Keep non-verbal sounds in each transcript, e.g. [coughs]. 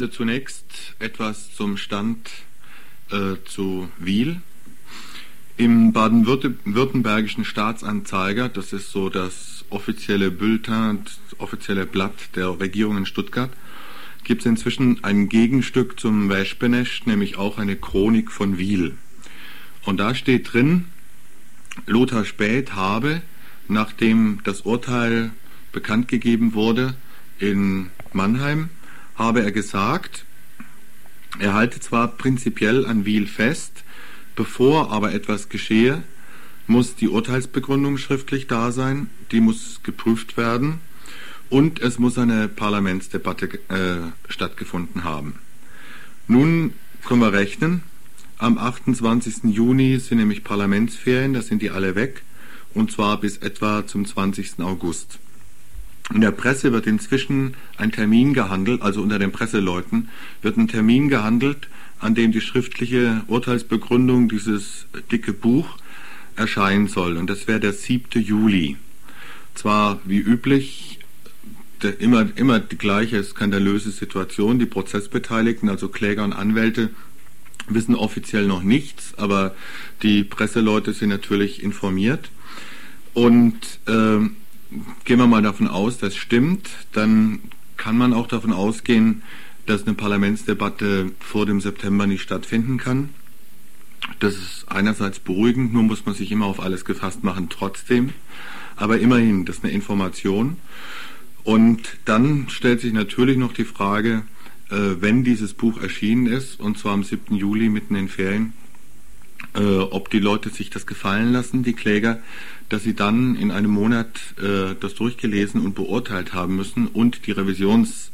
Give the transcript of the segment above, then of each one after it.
Also zunächst etwas zum Stand äh, zu Wiel. Im baden-württembergischen Staatsanzeiger, das ist so das offizielle Bulletin, das offizielle Blatt der Regierung in Stuttgart, gibt es inzwischen ein Gegenstück zum Wespenest, nämlich auch eine Chronik von Wiel. Und da steht drin, Lothar Späth habe, nachdem das Urteil bekannt gegeben wurde in Mannheim, habe er gesagt, er halte zwar prinzipiell an Wiel fest, Bevor aber etwas geschehe, muss die Urteilsbegründung schriftlich da sein, die muss geprüft werden und es muss eine Parlamentsdebatte äh, stattgefunden haben. Nun können wir rechnen. Am 28. Juni sind nämlich Parlamentsferien, da sind die alle weg, und zwar bis etwa zum 20. August. In der Presse wird inzwischen ein Termin gehandelt, also unter den Presseleuten wird ein Termin gehandelt, an dem die schriftliche Urteilsbegründung, dieses dicke Buch, erscheinen soll. Und das wäre der 7. Juli. Zwar wie üblich immer, immer die gleiche skandalöse Situation. Die Prozessbeteiligten, also Kläger und Anwälte, wissen offiziell noch nichts, aber die Presseleute sind natürlich informiert. Und äh, gehen wir mal davon aus, das stimmt, dann kann man auch davon ausgehen, dass eine Parlamentsdebatte vor dem September nicht stattfinden kann. Das ist einerseits beruhigend, nur muss man sich immer auf alles gefasst machen, trotzdem. Aber immerhin, das ist eine Information. Und dann stellt sich natürlich noch die Frage, äh, wenn dieses Buch erschienen ist, und zwar am 7. Juli mitten in Ferien, äh, ob die Leute sich das gefallen lassen, die Kläger, dass sie dann in einem Monat äh, das durchgelesen und beurteilt haben müssen und die Revisions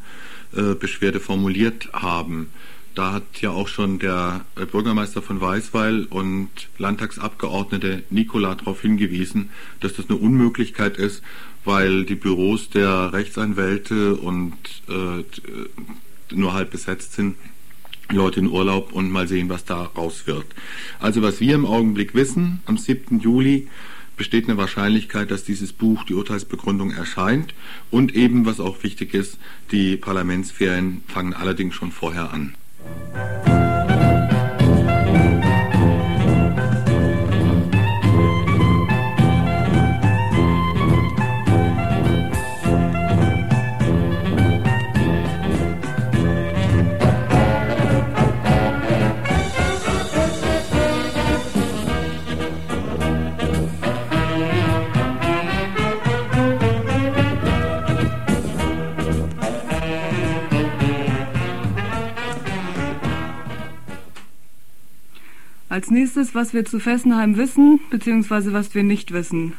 äh, formuliert haben. Da hat ja auch schon der Bürgermeister von Weißweil und Landtagsabgeordnete Nikola darauf hingewiesen, dass das eine Unmöglichkeit ist, weil die Büros der Rechtsanwälte und äh, nur halb besetzt sind. Leute in Urlaub und mal sehen, was da raus wird. Also was wir im Augenblick wissen, am 7. Juli besteht eine Wahrscheinlichkeit, dass dieses Buch, die Urteilsbegründung, erscheint. Und eben, was auch wichtig ist, die Parlamentsferien fangen allerdings schon vorher an. Als nächstes, was wir zu Fessenheim wissen, beziehungsweise was wir nicht wissen.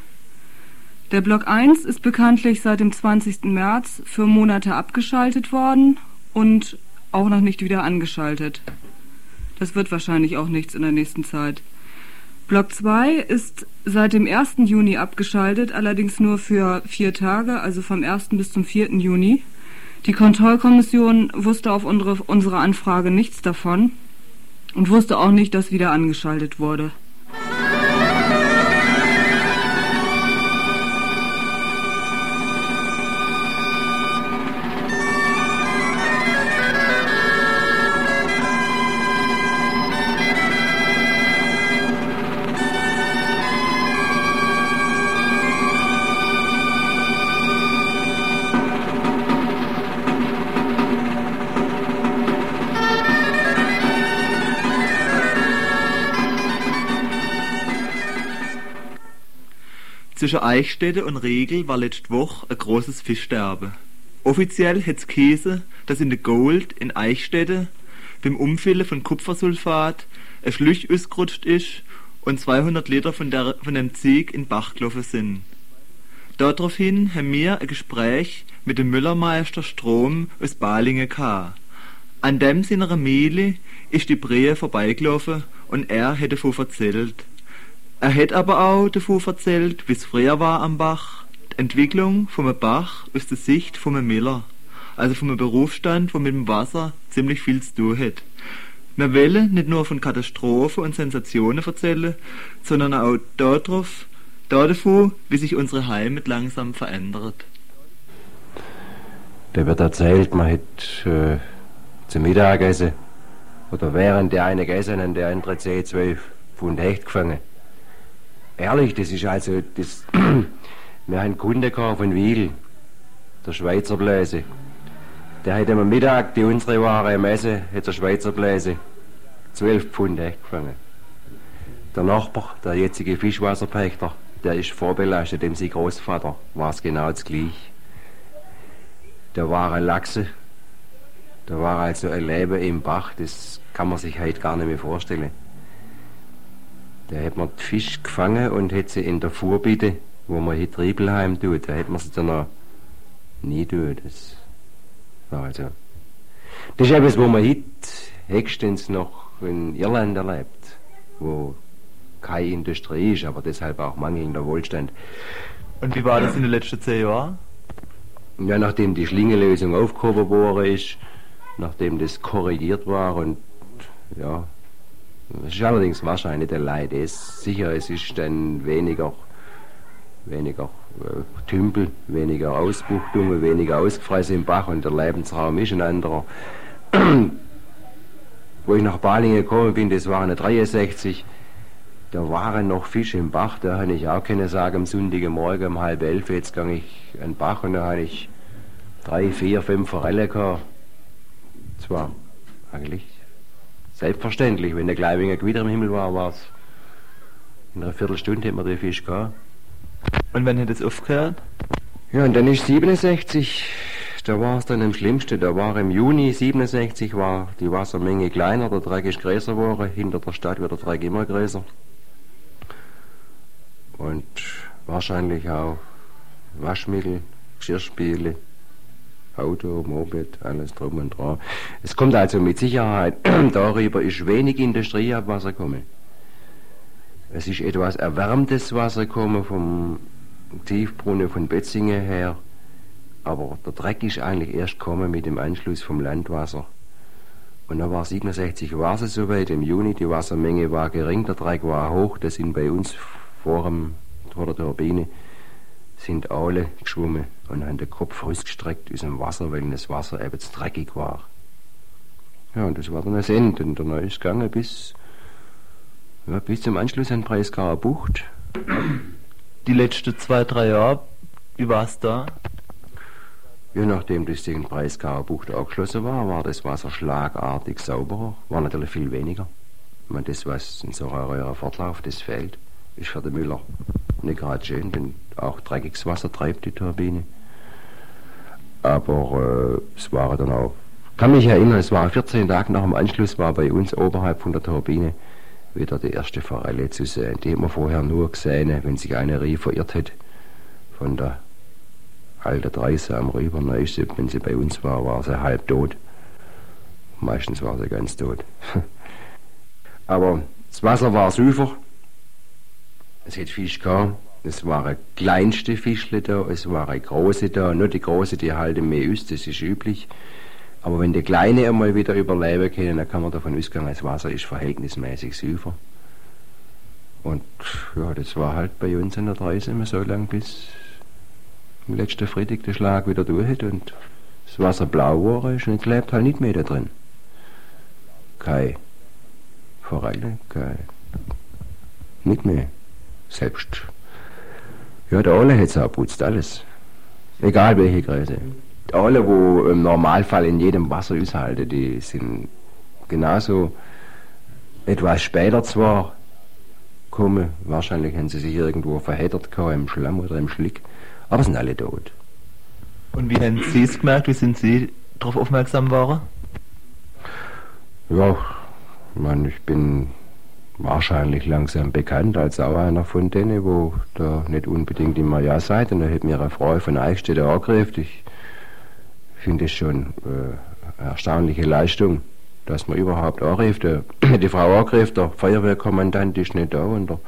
Der Block 1 ist bekanntlich seit dem 20. März für Monate abgeschaltet worden und auch noch nicht wieder angeschaltet. Das wird wahrscheinlich auch nichts in der nächsten Zeit. Block 2 ist seit dem 1. Juni abgeschaltet, allerdings nur für vier Tage, also vom 1. bis zum 4. Juni. Die Kontrollkommission wusste auf unsere, unsere Anfrage nichts davon und wusste auch nicht, dass wieder angeschaltet wurde. Zwischen Eichstätte und Regel war letzte Woche ein großes Fischsterben. Offiziell hat's Käse, dass in der Gold in Eichstätte beim Umfüllen von Kupfersulfat ein Schluch ausgerutscht ist und 200 Liter von, der, von dem Zieg in Bach gelaufen sind. Daraufhin haben wir ein Gespräch mit dem Müllermeister Strom aus Balingen gehabt. An dem seiner Mehle ist die Brehe vorbeigelaufen und er hätte davon erzählt. Er hat aber auch davon erzählt, wie es früher war am Bach, die Entwicklung vom Bach aus der Sicht vom Miller, also vom Berufsstand, wo mit dem Wasser ziemlich viel zu tun hat. Wir wollen nicht nur von Katastrophen und Sensationen erzählen, sondern auch darauf, davon, wie sich unsere Heimat langsam verändert. Da wird erzählt, man hat äh, zum Mittagessen. Oder während der eine gegessen der andere 10, 12 Pfund Hecht gefangen. Ehrlich, das ist also, das, [clears throat] wir haben einen Kunde gehabt von Wiel, der Schweizer Bläse. Der hat am Mittag die unsere Ware am Essen, hat der Schweizer Bläse 12 Pfund gefangen. Der Nachbar, der jetzige Fischwasserpächter, der ist vorbelastet, dem sein Großvater war es genau das gleiche. Da waren Lachse, da war also ein Leben im Bach, das kann man sich heute gar nicht mehr vorstellen. Da hat man die Fisch gefangen und hat sie in der Vorbitte, wo man hier Triebelheim tut, da hat man sie dann noch nie tun. Das war also. Das ist etwas, wo man heute höchstens noch in Irland erlebt, wo keine Industrie ist, aber deshalb auch mangelnder Wohlstand. Und wie war das in den letzten zehn Jahren? Ja, nachdem die Schlingelösung aufgehoben worden ist, nachdem das korrigiert war und ja, es ist allerdings wahrscheinlich der Leid ist. Sicher, es ist dann weniger, weniger äh, Tümpel, weniger Ausbuchtungen, weniger ausgefressen im Bach und der Lebensraum ist ein anderer. [clears throat] Wo ich nach Balingen gekommen bin, das waren 63, da waren noch Fische im Bach, da habe ich auch keine sagen, am Sonntag Morgen um halb elf, jetzt gehe ich in den Bach und da habe ich drei, vier, fünf Forelle gehabt. Zwar eigentlich selbstverständlich, wenn der Gleibinger Gewitter im Himmel war, war es in einer Viertelstunde hätten wir den Fisch gehabt. Und wann hat es aufgehört? Ja, und dann ist 67, da war es dann am schlimmsten. Da war im Juni 67 war die Wassermenge kleiner, der Dreck ist größer geworden, hinter der Stadt wird der Dreck immer größer. Und wahrscheinlich auch Waschmittel, Geschirrspiele, Auto, Moped, alles drum und dran. Es kommt also mit Sicherheit, [clears throat] darüber ist wenig Industrieabwasser gekommen. Es ist etwas erwärmtes Wasser gekommen vom Tiefbrunnen von Betzinge her, aber der Dreck ist eigentlich erst gekommen mit dem Anschluss vom Landwasser. Und da war 67 war es soweit, im Juni, die Wassermenge war gering, der Dreck war hoch, das sind bei uns vor, dem, vor der Turbine sind alle geschwommen und haben den Kopf rausgestreckt aus dem Wasser, weil das Wasser eben zu dreckig war. Ja, und das war dann das Ende. Und dann ist es gegangen bis, ja, bis zum Anschluss an Breisgauer Bucht. Die letzten zwei, drei Jahre, wie war es da? Ja, nachdem das in Breisgauer Bucht abgeschlossen war, war das Wasser schlagartig sauberer, war natürlich viel weniger. Ich meine, das, was in so einem Fortlauf, das fehlt, ist für den Müller nicht gerade schön, denn auch dreckiges Wasser treibt die Turbine. Aber äh, es war dann auch, kann mich erinnern, es war 14 Tage nach dem Anschluss, war bei uns oberhalb von der Turbine wieder die erste Forelle zu sehen. Die hat man vorher nur gesehen, wenn sich eine Rie verirrt hat von der alten Dreise am Rüber. Wenn sie bei uns war, war sie halb tot. Meistens war sie ganz tot. [laughs] Aber das Wasser war süfer. Es hat Fisch gehabt. Es waren kleinste Fischle da, es waren große da. Nur die große, die halten mehr aus, das ist üblich. Aber wenn die Kleine einmal wieder überleben können, dann kann man davon ausgehen, das Wasser ist verhältnismäßig süfer. Und ja, das war halt bei uns in der Reise immer so lang, bis am letzten Freitag der Schlag wieder durch hat und das Wasser blau war, und klebt halt nicht mehr da drin. Kein Forelle, kein. nicht mehr. Selbst. Ja, der Alle hat es auch putzt, alles. Egal welche Größe. Alle, wo im Normalfall in jedem Wasser aushalten, die sind genauso etwas später zwar gekommen, wahrscheinlich haben sie sich irgendwo verheddert im Schlamm oder im Schlick, aber sind alle tot. Und wie haben Sie es gemerkt, wie sind Sie darauf aufmerksam geworden? Ja, ich meine, ich bin wahrscheinlich langsam bekannt als auch einer von denen, wo da nicht unbedingt immer ja seid. Und da hat mir eine Frau von Eichstätt angegriffen. Ich finde es schon äh, erstaunliche Leistung, dass man überhaupt anrief. die Frau angegriffen, der Feuerwehrkommandant ist nicht da und der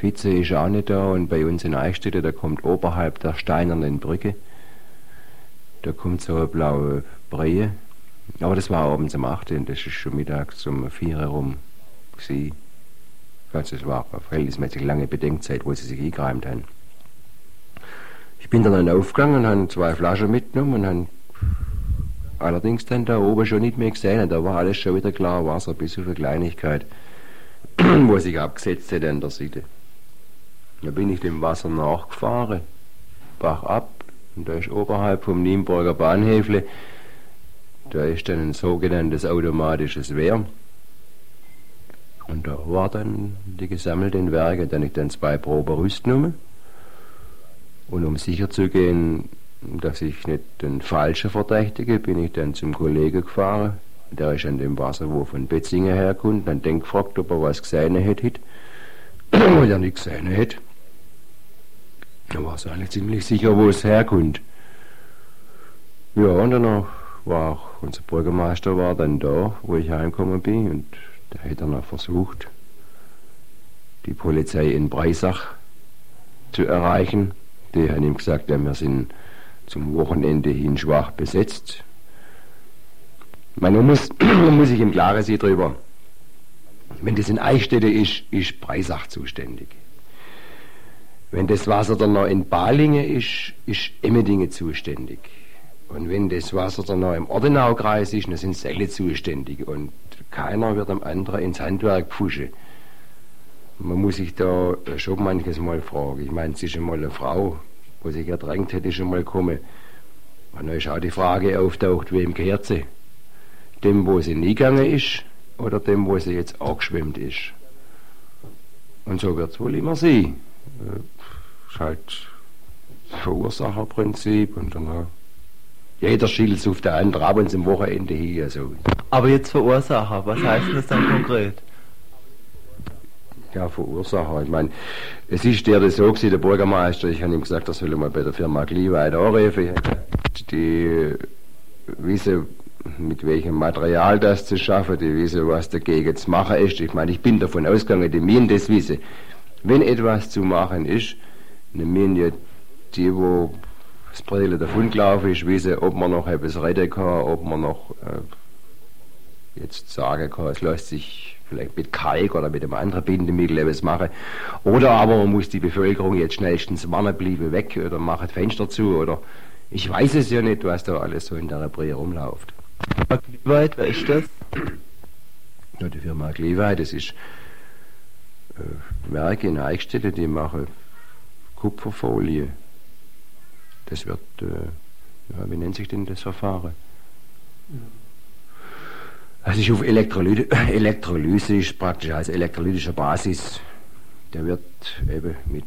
Vize ist auch nicht da. Und bei uns in Eichstätt, da kommt oberhalb der steinernen Brücke, da kommt so eine blaue Breie. Aber das war abends um 8 und das ist schon mittags um 4 herum gewesen. Also es war eine verhältnismäßig lange Bedenkzeit, wo sie sich eingeräumt haben. Ich bin dann aufgegangen und habe zwei Flaschen mitgenommen und habe allerdings dann da oben schon nicht mehr gesehen. Da war alles schon wieder klar Wasser, bis auf eine Kleinigkeit, [clears throat] wo sich abgesetzt hat an der Seite. Da bin ich dem Wasser nachgefahren, Bach ab, und da ist oberhalb vom Nienburger Bahnhöfle, da ist dann ein sogenanntes automatisches Wehr. Und da war dann die gesammelten Werke, dann ich dann zwei Probe Rüst genommen. Und um sicher zu gehen, dass ich nicht den Falschen verdächtige, bin ich dann zum Kollegen gefahren. Der ist an dem Wasser, wo von Betzingen herkommt. Dann den gefragt, ob er was gesehen hätte. [clears throat] Weil er nicht gesehen hätte. Da war es eigentlich ziemlich sicher, wo es herkommt. Ja, und danach war auch unser Bürgermeister war dann da, wo ich heimgekommen bin. Und der hat dann auch versucht, die Polizei in Breisach zu erreichen. Die haben ihm gesagt, wir sind zum Wochenende hin schwach besetzt. Man muss, [clears throat] man muss sich im Klaren sein darüber. Wenn das in Eichstätte ist, ist Breisach zuständig. Wenn das Wasser dann noch in Balingen ist, ist Emmendingen zuständig. Und wenn das Wasser dann noch im Ordenaukreis ist, dann sind Selle zuständig. Und keiner wird am anderen ins Handwerk pfuschen. Man muss sich da schon manches Mal fragen. Ich meine, es ist einmal eine Frau, wo sich ertränkt hätte, schon mal kommen. Und dann ist auch die Frage auftaucht, wem gehört sie? Dem, wo sie nie gegangen ist, oder dem, wo sie jetzt angeschwemmt ist? Und so wird es wohl immer sein. Das äh, ist halt das Verursacherprinzip und dann jeder schielt auf der andere ab und zum Wochenende hier. Also. Aber jetzt Verursacher, was heißt das dann konkret? ja, Verursacher. Ich meine, es ist der das so gewesen, der Bürgermeister, ich habe ihm gesagt, er soll mal bei der Firma Glieweit anrufen. Die wissen, mit welchem Material das zu schaffen, die wissen, was dagegen zu machen ist. Ich meine, ich bin davon ausgegangen, die Minen das wissen. Wenn etwas zu machen ist, eine Mine, die, wo das Bredel davon gelaufen ist, wissen, ob man noch etwas retten kann, ob man noch äh, jetzt sagen kann, es lässt sich vielleicht mit Kalk oder mit einem anderen Bindemittel etwas machen. Oder aber man muss die Bevölkerung jetzt schnellstens warnen bleiben weg oder macht Fenster zu oder ich weiß es ja nicht, was da alles so in der Brie rumläuft. Wie weit, wer ist das? Ja, die Firma Gleweit, das ist äh, Werke in Eichstätte, die machen Kupferfolie. Das wird, äh, ja, wie nennt sich denn das Verfahren? Ja. Das ist auf [coughs] Elektrolyse, Elektrolyse ist praktisch als elektrolytischer Basis. Der wird eben mit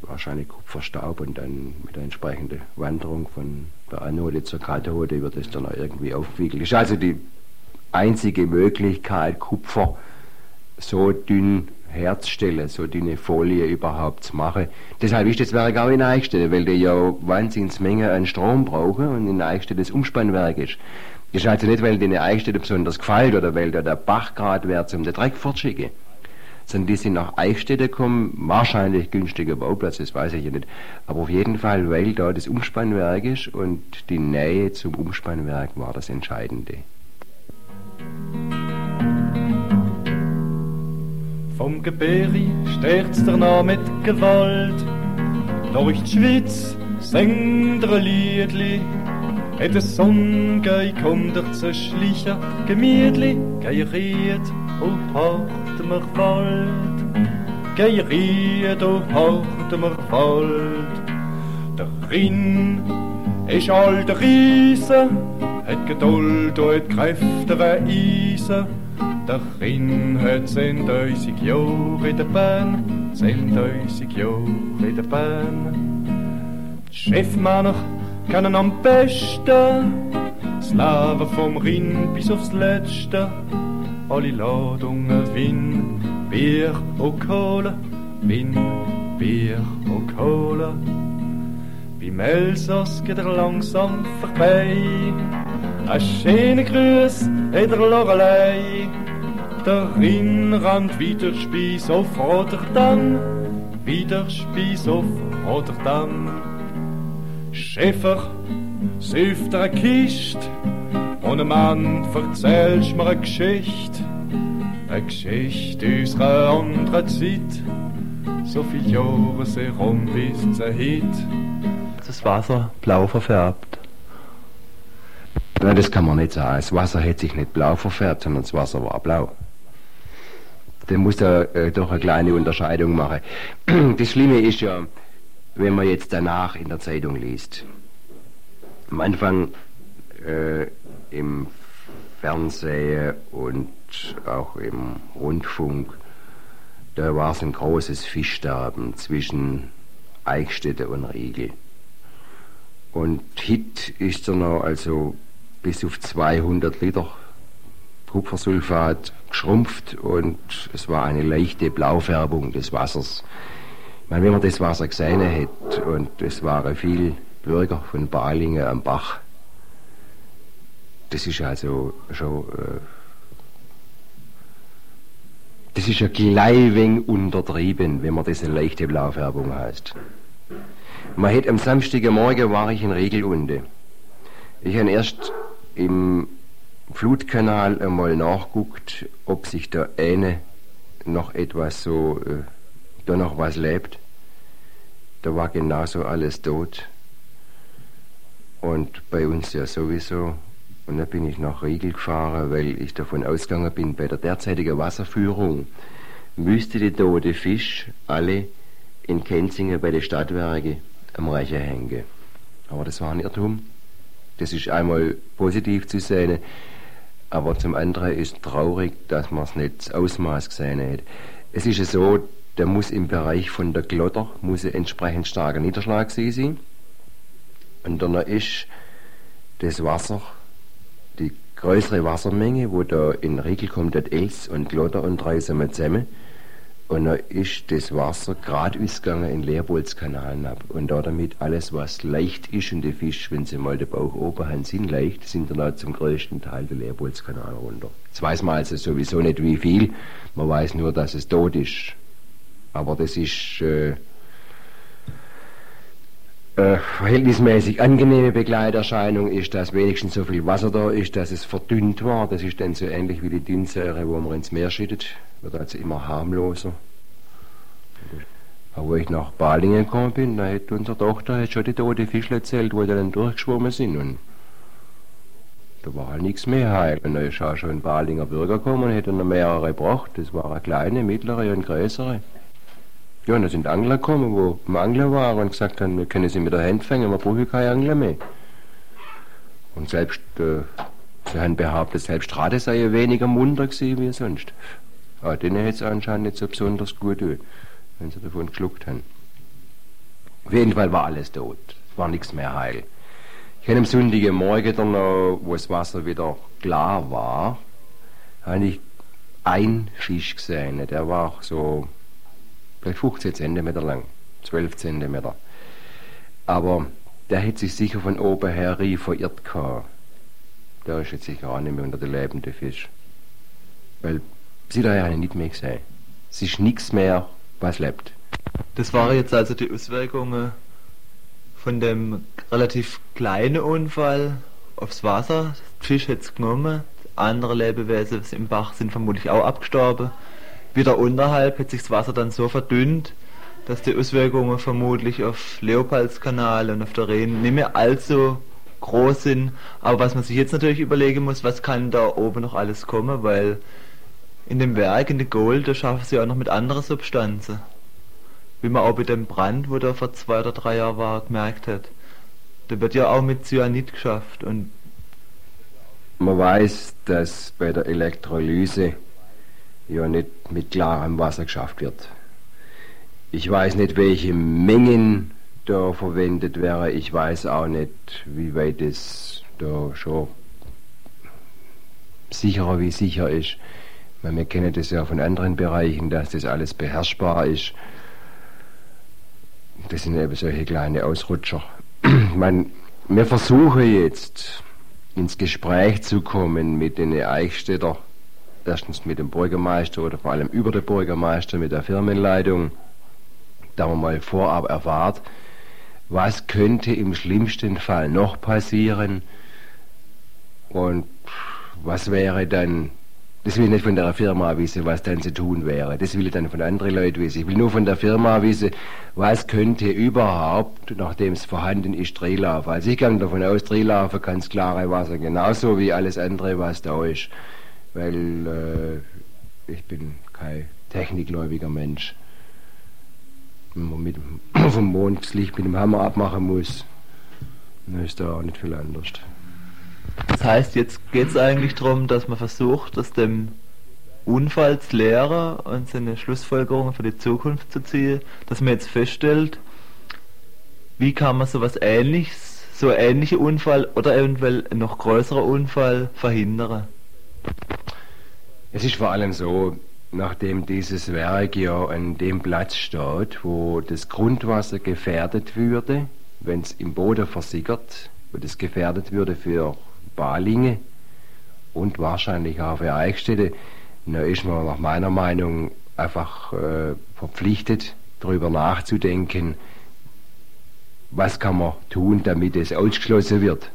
wahrscheinlich Kupferstaub und dann mit der entsprechenden Wanderung von der Anode zur Kathode wird es dann auch irgendwie aufgewickelt. Ist also die einzige Möglichkeit, Kupfer so dünn herzustellen, so dünne Folie überhaupt zu machen. Deshalb ist das Werk auch in Eichstätte, weil die ja Wahnsinnsmenge an Strom brauchen und in Eichstätte das Umspannwerk ist. Ist also nicht, weil denen Eichstätte besonders gefällt oder weil da der Bach gerade wäre zum den Dreck fortschicken. Sondern die sind nach Eichstätte gekommen, wahrscheinlich günstiger Bauplatz, das weiß ich ja nicht. Aber auf jeden Fall, weil da das Umspannwerk ist und die Nähe zum Umspannwerk war das Entscheidende. Vom Gebirge stärkt's der Name mit Gewalt. Durch die Schweiz singt er ein Liedli Het de zon gei komt er zu schlichen, gemütlich geieriert und hart mir Wald. Geieriert und hart mir Wald. Der Rinn ist alter Riese, het Geduld und het Kräfte wie Eisen. Der Rinn hat 10.000 Jahre in der Bahn, 10.000 Jahre in der Bahn. Chefmänner kennen am besten das Leben vom Rinn bis aufs Letzte. Alle Ladungen Win, Bier und Kohle, Win, Bier und Kohle. Beim Elsass geht er langsam vorbei. Ein schöner Grüß in der Lorelei. Der Rinn rennt wieder Spieß auf Rotterdam, wieder Spieß auf Rotterdam. Schäfer säuft eine Kiste und ein Mann erzählst mir eine Geschichte. Eine Geschichte aus einer anderen Zeit. So viele Jahre sind rum bis zur Hit. Das Wasser blau verfärbt. Nein, das kann man nicht sagen. Das Wasser hat sich nicht blau verfärbt, sondern das Wasser war blau. Der muss da äh, doch eine kleine Unterscheidung machen. [clears throat] Das Schlimme ist ja, wenn man jetzt danach in der Zeitung liest. Am Anfang äh, im Fernsehen und auch im Rundfunk, da war es ein großes Fischsterben zwischen Eichstätte und Riegel. Und Hit ist er noch also bis auf 200 Liter Kupfersulfat geschrumpft und es war eine leichte Blaufärbung des Wassers. Ich meine, wenn man das Wasser gesehen hat und es waren viele Bürger von Balingen am Bach, das ist also schon, äh, das ist ja gleich wenig untertrieben, wenn man das eine leichte Blaufärbung heißt. Man hätte am Samstagmorgen war ich in Regelunde. Ich habe erst im Flutkanal einmal nachguckt, ob sich da eine noch etwas so, äh, da noch was lebt. Da war genauso alles tot. Und bei uns ja sowieso. Und dann bin ich nach Riegel gefahren, weil ich davon ausgegangen bin, bei der derzeitigen Wasserführung müsste die tote Fisch alle in Kenzingen bei den Stadtwerken am Rechen hängen. Aber das war ein Irrtum. Das ist einmal positiv zu sehen, aber zum anderen ist traurig, dass man es nicht das Ausmaß gesehen hat. Es ist ja so, der muss im Bereich von der Glotter muss ein entsprechend starker Niederschlag sein. Und dann ist das Wasser, die größere Wassermenge, wo da in Riegel kommt, das Els und Glotter und drei zusammen, und dann ist das Wasser gerade ausgegangen in den Leerbolzkanal ab. Und da damit alles, was leicht ist und die Fisch, wenn sie mal den Bauch oben haben, sind leicht, sind dann auch zum größten Teil der Leerbolzkanal runter. Jetzt weiß man also sowieso nicht wie viel, man weiß nur, dass es tot ist. Aber das ist äh, äh, verhältnismäßig angenehme Begleiterscheinung ist, dass wenigstens so viel Wasser da ist, dass es verdünnt war. Das ist dann so ähnlich wie die Dünnsäure, wo man ins Meer schüttet wird also immer harmloser. Aber wo ich nach Balingen gekommen bin, da hat unsere Tochter hat schon die tote Fische erzählt, wo die dann durchgeschwommen sind. Und da war halt nichts mehr heil. Und da ist auch schon ein Balinger Bürger gekommen und hat dann mehrere gebracht. Das waren kleine, mittlere und größere. Ja, und da sind Angler gekommen, wo am Angler waren und gesagt haben, wir können sie mit der Hand fangen, wir brauchen keine Angler mehr. Und selbst, äh, sie haben behauptet, selbst Rade sei weniger munter gewesen wie sonst. Aber denen hätte es anscheinend nicht so besonders gut wenn sie davon geschluckt haben. Auf jeden Fall war alles tot. Es war nichts mehr heil. Ich habe am Sonntagmorgen dann noch, wo das Wasser wieder klar war, habe ich ein Fisch gesehen. Der war so vielleicht 15 cm lang, 12 cm. Aber der hätte sich sicher von oben her verirrt gehabt. Der ist jetzt sicher auch nicht mehr unter den lebenden Fisch. Weil Sie da ja nicht mehr gesehen. Es ist nichts mehr, was lebt. Das waren jetzt also die Auswirkungen von dem relativ kleinen Unfall aufs Wasser. Der Fisch hat es genommen. Andere Lebewesen im Bach sind vermutlich auch abgestorben. Wieder unterhalb hat sich das Wasser dann so verdünnt, dass die Auswirkungen vermutlich auf Leopoldskanal und auf der Rhein nicht mehr allzu groß sind. Aber was man sich jetzt natürlich überlegen muss, was kann da oben noch alles kommen, weil in dem Werk, in der Gold, da schaffen sie auch noch mit anderen Substanzen. Wie man auch bei dem Brand, wo der vor zwei oder drei Jahren war, gemerkt hat. Da wird ja auch mit Cyanid geschafft und man weiß, dass bei der Elektrolyse ja nicht mit klarem Wasser geschafft wird. Ich weiß nicht, welche Mengen da verwendet wäre. Ich weiß auch nicht, wie weit es da schon sicherer wie sicher ist. Weil wir kennen das ja von anderen Bereichen, dass das alles beherrschbar ist. Das sind eben solche kleine Ausrutscher. Man, wir versuchen jetzt ins Gespräch zu kommen mit den Eichstätter, erstens mit dem Bürgermeister oder vor allem über den Bürgermeister, mit der Firmenleitung, da man mal vorab erfahrt, was könnte im schlimmsten Fall noch passieren und was wäre dann Das will ich nicht von der Firma wissen, was dann zu tun wäre. Das will ich dann von anderen Leuten wissen. Ich will nur von der Firma wissen, was könnte überhaupt, nachdem es vorhanden ist, Drehlaufen. Also ich gehe davon aus, Drehlaufen kann das klare Wasser, genauso wie alles andere, was da ist. Weil äh, ich bin kein technikgläubiger Mensch. Wenn man mit, vom Mond das Licht mit dem Hammer abmachen muss, dann ist da auch nicht viel anders. Das heißt, jetzt geht es eigentlich darum, dass man versucht, aus dem Unfall zu lernen und seine Schlussfolgerungen für die Zukunft zu ziehen, dass man jetzt feststellt, wie kann man sowas ähnliches, so ähnliche Unfall oder eventuell noch größerer Unfall verhindern? Es ist vor allem so, nachdem dieses Werk ja an dem Platz steht, wo das Grundwasser gefährdet würde, wenn es im Boden versickert, wo das gefährdet würde für Balinge und wahrscheinlich auch für Eichstätte, da ist man nach meiner Meinung einfach äh, verpflichtet, darüber nachzudenken, was kann man tun, damit es ausgeschlossen wird.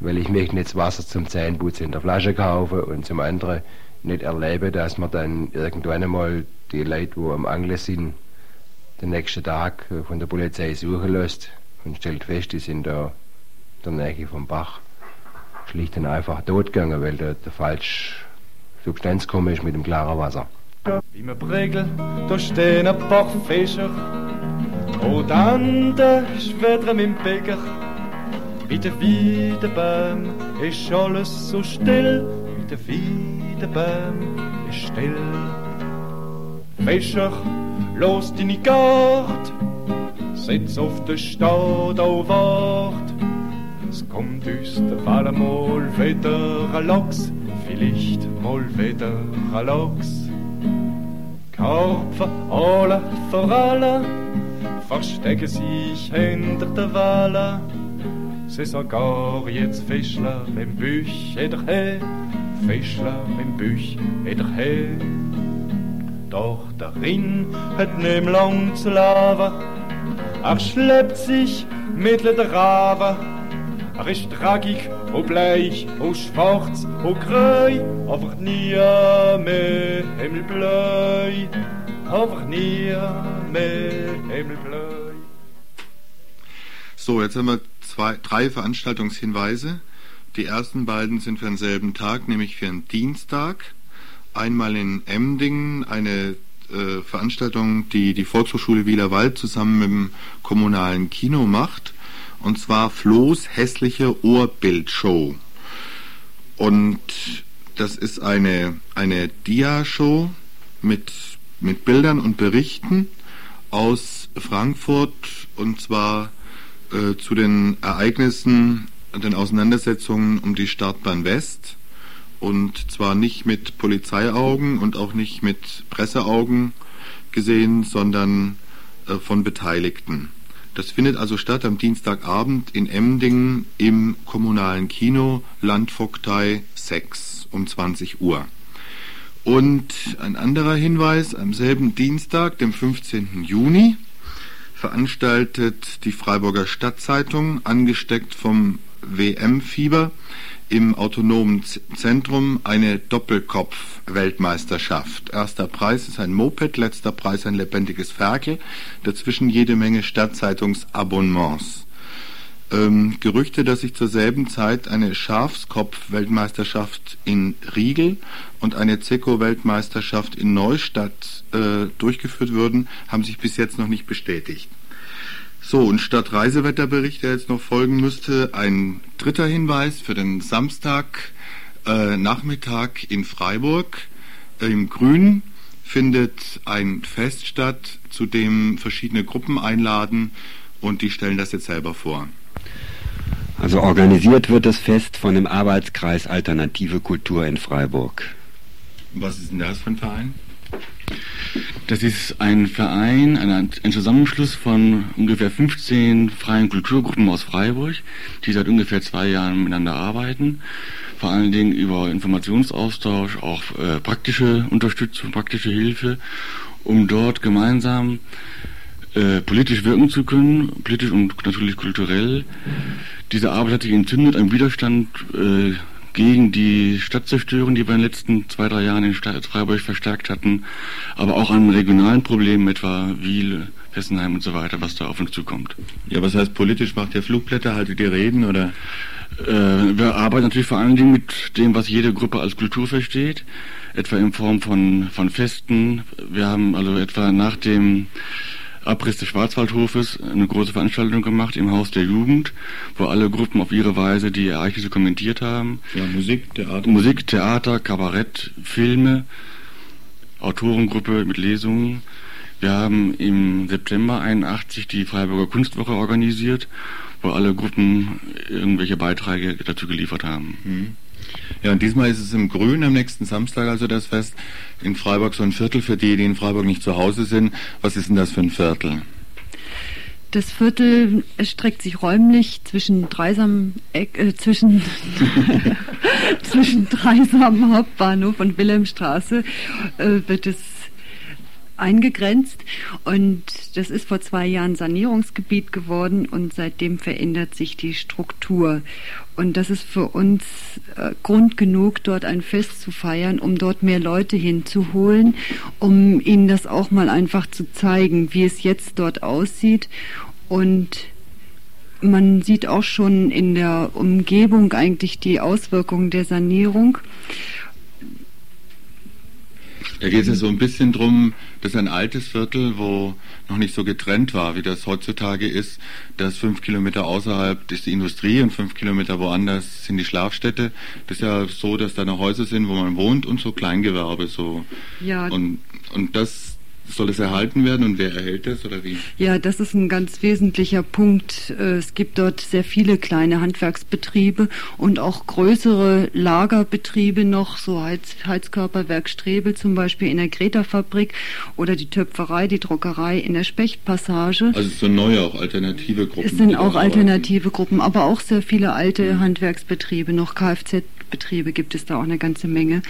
Weil ich möchte das Wasser zum Zähneputzen in der Flasche kaufen und zum anderen nicht erleben, dass man dann irgendwann einmal die Leute, die am Angeln sind, den nächsten Tag von der Polizei suchen lässt und stellt fest, die sind da in der Nähe vom Bach schlicht und einfach totgegangen, weil da der falsche Substanz gekommen ist mit dem klaren Wasser. Wie man Bregel, da stehen ein paar Fischer und andere schwedern im Becher. Wie der Wiedebaum ist alles so still, wie der Wiedebaum ist still. Fischer, los deine Gart, sitz auf der Stadt auf Wart. Es kommt uns der Fall mal wieder ein Lachs, vielleicht mal wieder ein Lachs. Karpfen, alle vor alle, verstecken sich hinter der Wale. Sie sogar jetzt Fischler im Büch in der Fischler im Büch in der He. Doch der Rinn hat mehr lang zu laufen, er schleppt sich mittel der Rabe. Er ist tragik, o bleich, o schwarz, o grey, einfach nie mehr Himmelbleu, einfach nie mehr Himmelbleu. So, jetzt haben wir zwei, drei Veranstaltungshinweise. Die ersten beiden sind für denselben Tag, nämlich für den Dienstag. Einmal in Emdingen eine äh, Veranstaltung, die die Volkshochschule Wielerwald zusammen mit dem kommunalen Kino macht. Und zwar Flo's hässliche Ohrbildshow. Und das ist eine, eine Dia-Show mit, mit Bildern und Berichten aus Frankfurt und zwar äh, zu den Ereignissen den Auseinandersetzungen um die Startbahn West und zwar nicht mit Polizeiaugen und auch nicht mit Presseaugen gesehen, sondern äh, von Beteiligten. Das findet also statt am Dienstagabend in Emdingen im kommunalen Kino Landvogtei 6 um 20 Uhr. Und ein anderer Hinweis, am selben Dienstag, dem 15. Juni, veranstaltet die Freiburger Stadtzeitung, angesteckt vom WM-Fieber, im autonomen Zentrum eine Doppelkopf-Weltmeisterschaft. Erster Preis ist ein Moped, letzter Preis ein lebendiges Ferkel, dazwischen jede Menge Stadtzeitungsabonnements. Ähm, Gerüchte, dass sich zur selben Zeit eine Schafskopf-Weltmeisterschaft in Riegel und eine Zeko-Weltmeisterschaft in Neustadt äh, durchgeführt würden, haben sich bis jetzt noch nicht bestätigt. So, und statt Reisewetterbericht, der jetzt noch folgen müsste, ein dritter Hinweis für den Samstag äh, Nachmittag in Freiburg. Äh, Im Grün findet ein Fest statt, zu dem verschiedene Gruppen einladen und die stellen das jetzt selber vor. Also organisiert wird das Fest von dem Arbeitskreis Alternative Kultur in Freiburg. Was ist denn das für ein Verein? Das ist ein Verein, ein, Zusammenschluss von ungefähr 15 freien Kulturgruppen aus Freiburg, die seit ungefähr zwei Jahren miteinander arbeiten. Vor allen Dingen über Informationsaustausch, auch äh, praktische Unterstützung, praktische Hilfe, um dort gemeinsam äh, politisch wirken zu können, politisch und natürlich kulturell. Diese Arbeit hat sich entzündet, ein Widerstand äh, gegen die Stadtzerstörung, die wir in den letzten zwei, drei Jahren in Freiburg verstärkt hatten, aber auch an regionalen Problemen, etwa Wiel, Fessenheim und so weiter, was da auf uns zukommt. Ja, was heißt politisch? Macht ihr Flugblätter, haltet ihr Reden oder? Äh, wir arbeiten natürlich vor allen Dingen mit dem, was jede Gruppe als Kultur versteht, etwa in Form von, von Festen. Wir haben also etwa nach dem Abriss des Schwarzwaldhofes eine große Veranstaltung gemacht im Haus der Jugend, wo alle Gruppen auf ihre Weise die Ereignisse kommentiert haben. Ja, Musik, Theater. Musik, Theater, Kabarett, Filme, Autorengruppe mit Lesungen. Wir haben im September 81 die Freiburger Kunstwoche organisiert, wo alle Gruppen irgendwelche Beiträge dazu geliefert haben. Mhm. Ja, und diesmal ist es im Grün am nächsten Samstag also das Fest. In Freiburg so ein Viertel für die, die in Freiburg nicht zu Hause sind. Was ist denn das für ein Viertel? Das Viertel erstreckt sich räumlich zwischen Dreisam, äh, zwischen, [laughs] [laughs] zwischen Dreisam Hauptbahnhof und Wilhelmstraße äh, wird es eingegrenzt und das ist vor zwei Jahren Sanierungsgebiet geworden und seitdem verändert sich die Struktur. Und das ist für uns äh, Grund genug, dort ein Fest zu feiern, um dort mehr Leute hinzuholen, um ihnen das auch mal einfach zu zeigen, wie es jetzt dort aussieht. Und man sieht auch schon in der Umgebung eigentlich die Auswirkungen der Sanierung. Da geht es ja so ein bisschen drum, dass ein altes Viertel, wo noch nicht so getrennt war, wie das heutzutage ist, dass fünf Kilometer außerhalb ist die Industrie und fünf Kilometer woanders sind die Schlafstädte. Das ist ja so, dass da noch Häuser sind, wo man wohnt und so Kleingewerbe so. Ja. Und, und das soll es erhalten werden und wer erhält es oder wie? Ja, das ist ein ganz wesentlicher Punkt. Äh, es gibt dort sehr viele kleine Handwerksbetriebe und auch größere Lagerbetriebe noch, so Heiz Heizkörperwerk Strebel zum Beispiel in der Greta-Fabrik oder die Töpferei, die Druckerei in der Spechtpassage. Also es sind neue auch alternative Gruppen. Es sind auch alternative Gruppen, aber auch sehr viele alte mhm. Handwerksbetriebe, noch Kfz Betriebe gibt es da auch eine ganze Menge.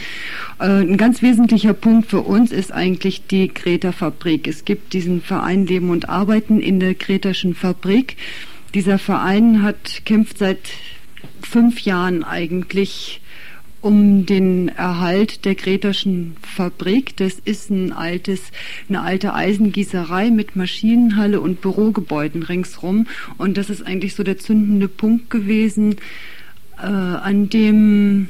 Äh, ein ganz wesentlicher Punkt für uns ist eigentlich die Greta Fabrik. Es gibt diesen Verein Leben und Arbeiten in der Gretaschen Fabrik. Dieser Verein hat kämpft seit fünf Jahren eigentlich um den Erhalt der Gretaschen Fabrik. Das ist ein altes, eine alte Eisengießerei mit Maschinenhalle und Bürogebäuden ringsrum. Und das ist eigentlich so der zündende Punkt gewesen, äh, an dem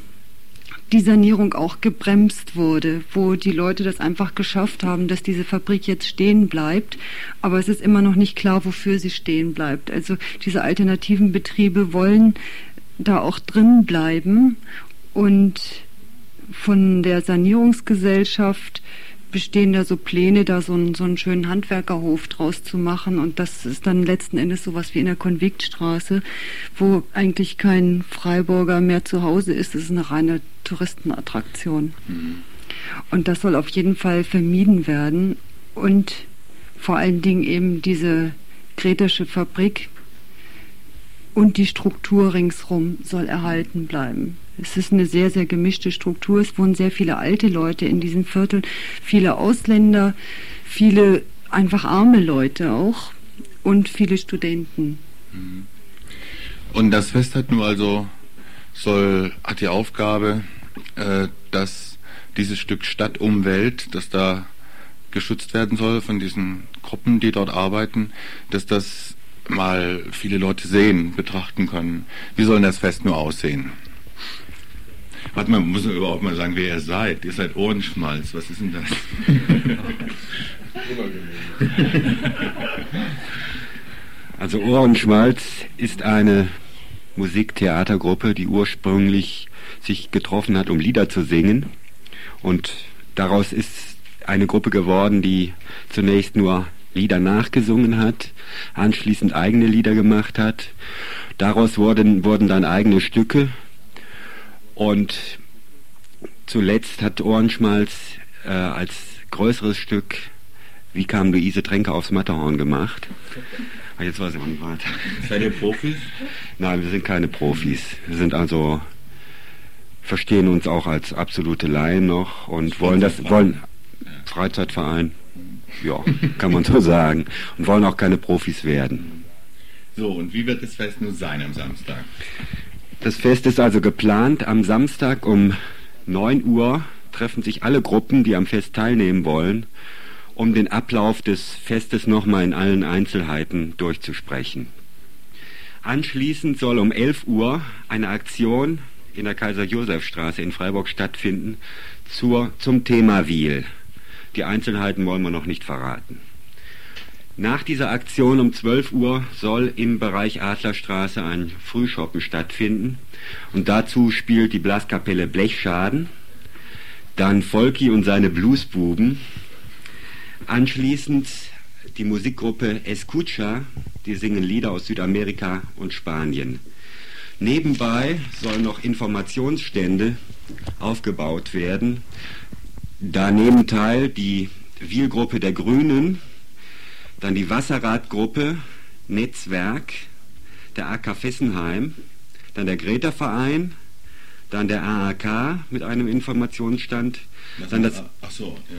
die Sanierung auch gebremst wurde, wo die Leute das einfach geschafft haben, dass diese Fabrik jetzt stehen bleibt. Aber es ist immer noch nicht klar, wofür sie stehen bleibt. Also diese alternativen Betriebe wollen da auch drin bleiben und von der Sanierungsgesellschaft bestehen da so Pläne, da so einen, so einen schönen Handwerkerhof draus zu machen. Und das ist dann letzten Endes sowas wie in der Konviktstraße, wo eigentlich kein Freiburger mehr zu Hause ist. Das ist eine reine Touristenattraktion. Mhm. Und das soll auf jeden Fall vermieden werden. Und vor allen Dingen eben diese kretische Fabrik und die Struktur ringsrum soll erhalten bleiben. Es ist eine sehr, sehr gemischte Struktur. Es wohnen sehr viele alte Leute in diesem Viertel, viele Ausländer, viele einfach arme Leute auch und viele Studenten. Mhm. Und das Fest hat nun also soll hat die Aufgabe, äh, dass dieses Stück Stadtumwelt, das da geschützt werden soll von diesen Gruppen, die dort arbeiten, dass das mal viele Leute sehen, betrachten können. Wie soll das Fest nur aussehen? Warte mal, muss man überhaupt mal sagen, wer ihr seid. Ihr seid Ohrenschmalz. Was ist denn das? [laughs] Also Ohrenschmalz ist eine Musiktheatergruppe, die ursprünglich sich getroffen hat, um Lieder zu singen. Und daraus ist eine Gruppe geworden, die zunächst nur Lieder nachgesungen hat, anschließend eigene Lieder gemacht hat. Daraus wurden, wurden dann eigene Stücke und zuletzt hat Ohrenschmalz äh, als größeres Stück Wie kam Luise Tränke aufs Matterhorn gemacht. Ah, jetzt weiß ich nicht weiter. Seid ihr Profis? Nein, wir sind keine Profis. Wir sind also verstehen uns auch als absolute Laien noch und wollen das wollen Freizeitverein. Ja, kann man so sagen. Und wollen auch keine Profis werden. So, und wie wird das Fest nun sein am Samstag? Das Fest ist also geplant. Am Samstag um 9 Uhr treffen sich alle Gruppen, die am Fest teilnehmen wollen, um den Ablauf des Festes nochmal in allen Einzelheiten durchzusprechen. Anschließend soll um 11 Uhr eine Aktion in der Kaiser-Josef-Straße in Freiburg stattfinden zur, zum Thema Wiel. Die Einzelheiten wollen wir noch nicht verraten. Nach dieser Aktion um 12 Uhr soll im Bereich Adlerstraße ein Frühschoppen stattfinden. Und dazu spielt die Blaskapelle Blechschaden, dann Volki und seine Bluesbuben, anschließend die Musikgruppe Escucha, die singen Lieder aus Südamerika und Spanien. Nebenbei sollen noch Informationsstände aufgebaut werden. Da nehmen teil die Wielgruppe der Grünen, dann die Wasserradgruppe, Netzwerk, der AK Fessenheim, dann der Greta-Verein, dann der AAK mit einem Informationsstand, dann das, ach so, ja.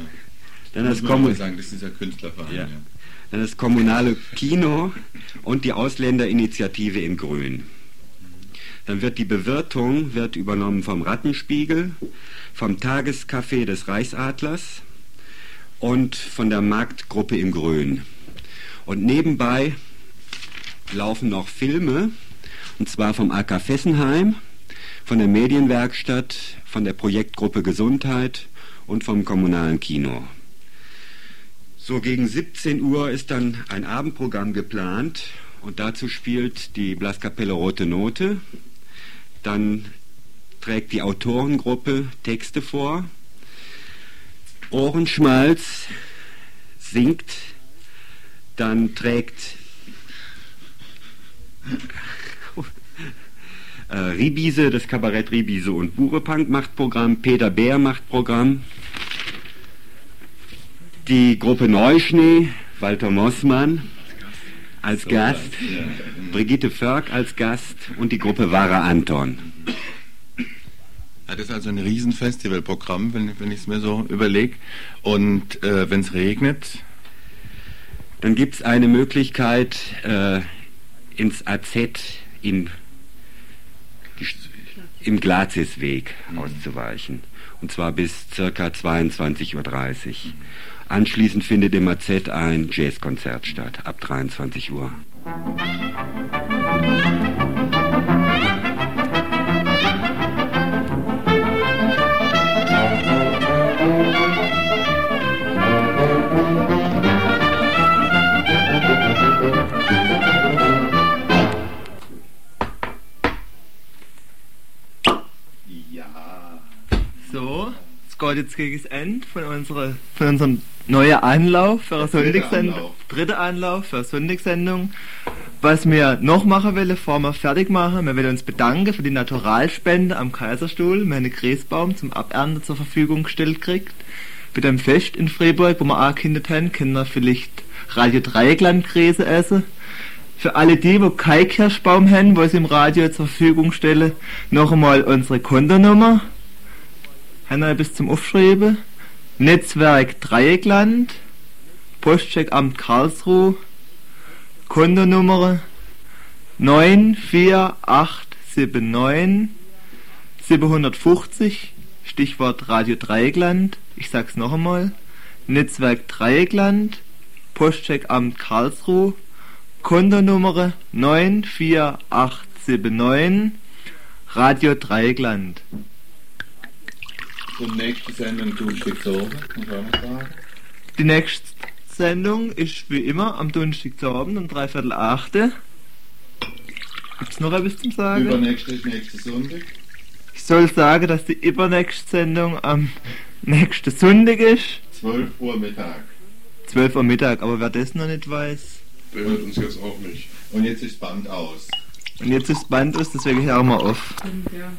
dann das, Kommun sagen, das ist dieser Künstlerverein. Ja. Ja. dann das kommunale Kino und die Ausländerinitiative in Grün. Dann wird die Bewirtung wird übernommen vom Rattenspiegel, vom Tagescafé des Reichsadlers und von der Marktgruppe im Grün. Und nebenbei laufen noch Filme, und zwar vom AK Fessenheim, von der Medienwerkstatt, von der Projektgruppe Gesundheit und vom kommunalen Kino. So gegen 17 Uhr ist dann ein Abendprogramm geplant und dazu spielt die Blaskapelle Rote Note. Dann trägt die Autorengruppe Texte vor. Ohrenschmalz singt. Dann trägt äh, Ribiese, das Kabarett Ribiese und Burepunk macht Programm. Peter Bär macht Programm. Die Gruppe Neuschnee, Walter Mossmann als Gast, Brigitte Förk als Gast und die Gruppe Wara Anton. Ja, das ist also ein Riesenfestivalprogramm, wenn, wenn ich es mir so überlege. Und äh, wenn es regnet, Dann gibt es eine Möglichkeit, äh, ins AZ in, im Glazisweg auszuweichen. Und zwar bis ca. 22.30 Uhr. Anschließend findet im AZ ein Jazzkonzert statt, ab 23 Uhr. So, geht jetzt gegen das Ende von, unserer, von unserem neuen Anlauf für eine Sonntagssendung. Anlauf. Dritte Anlauf für eine Sonntagssendung. Was wir noch machen wollen, bevor wir fertig machen, wir wollen uns bedanken für die Naturalspende am Kaiserstuhl. Wir haben einen Gräsbaum zum Abernten zur Verfügung gestellt gekriegt. Bei dem Fest in Freiburg, wo wir angekündigt haben, können wir vielleicht Radio Dreieckland Gräse essen. Für alle die, wo keinen Kirschbaum haben, wo sie im Radio zur Verfügung stellen, noch einmal unsere Kontonummer. Wir bis zum Aufschreiben. Netzwerk Dreieckland, Postcheckamt Karlsruhe, Kontonummer 94879 750, Stichwort Radio Dreieckland. Ich sag's noch einmal. Netzwerk Dreieckland, Postcheckamt Karlsruhe, Kontonummer 94879 Radio Dreieckland. Zum nächsten Sendung Donnerstagabend, muss ich auch mal sagen. Die nächste Sendung ist wie immer am Donnerstagabend um dreiviertel achte. Gibt's noch etwas zum Sagen? Übernächste ist nächste Sonntag. Ich soll sagen, dass die übernächste Sendung am nächsten Sonntag ist. 12 Uhr Mittag. 12 Uhr Mittag, aber wer das noch nicht weiß. Behört uns jetzt auch nicht. Und jetzt ist Band aus. Und jetzt ist das Band aus, deswegen hören wir auf. Ja.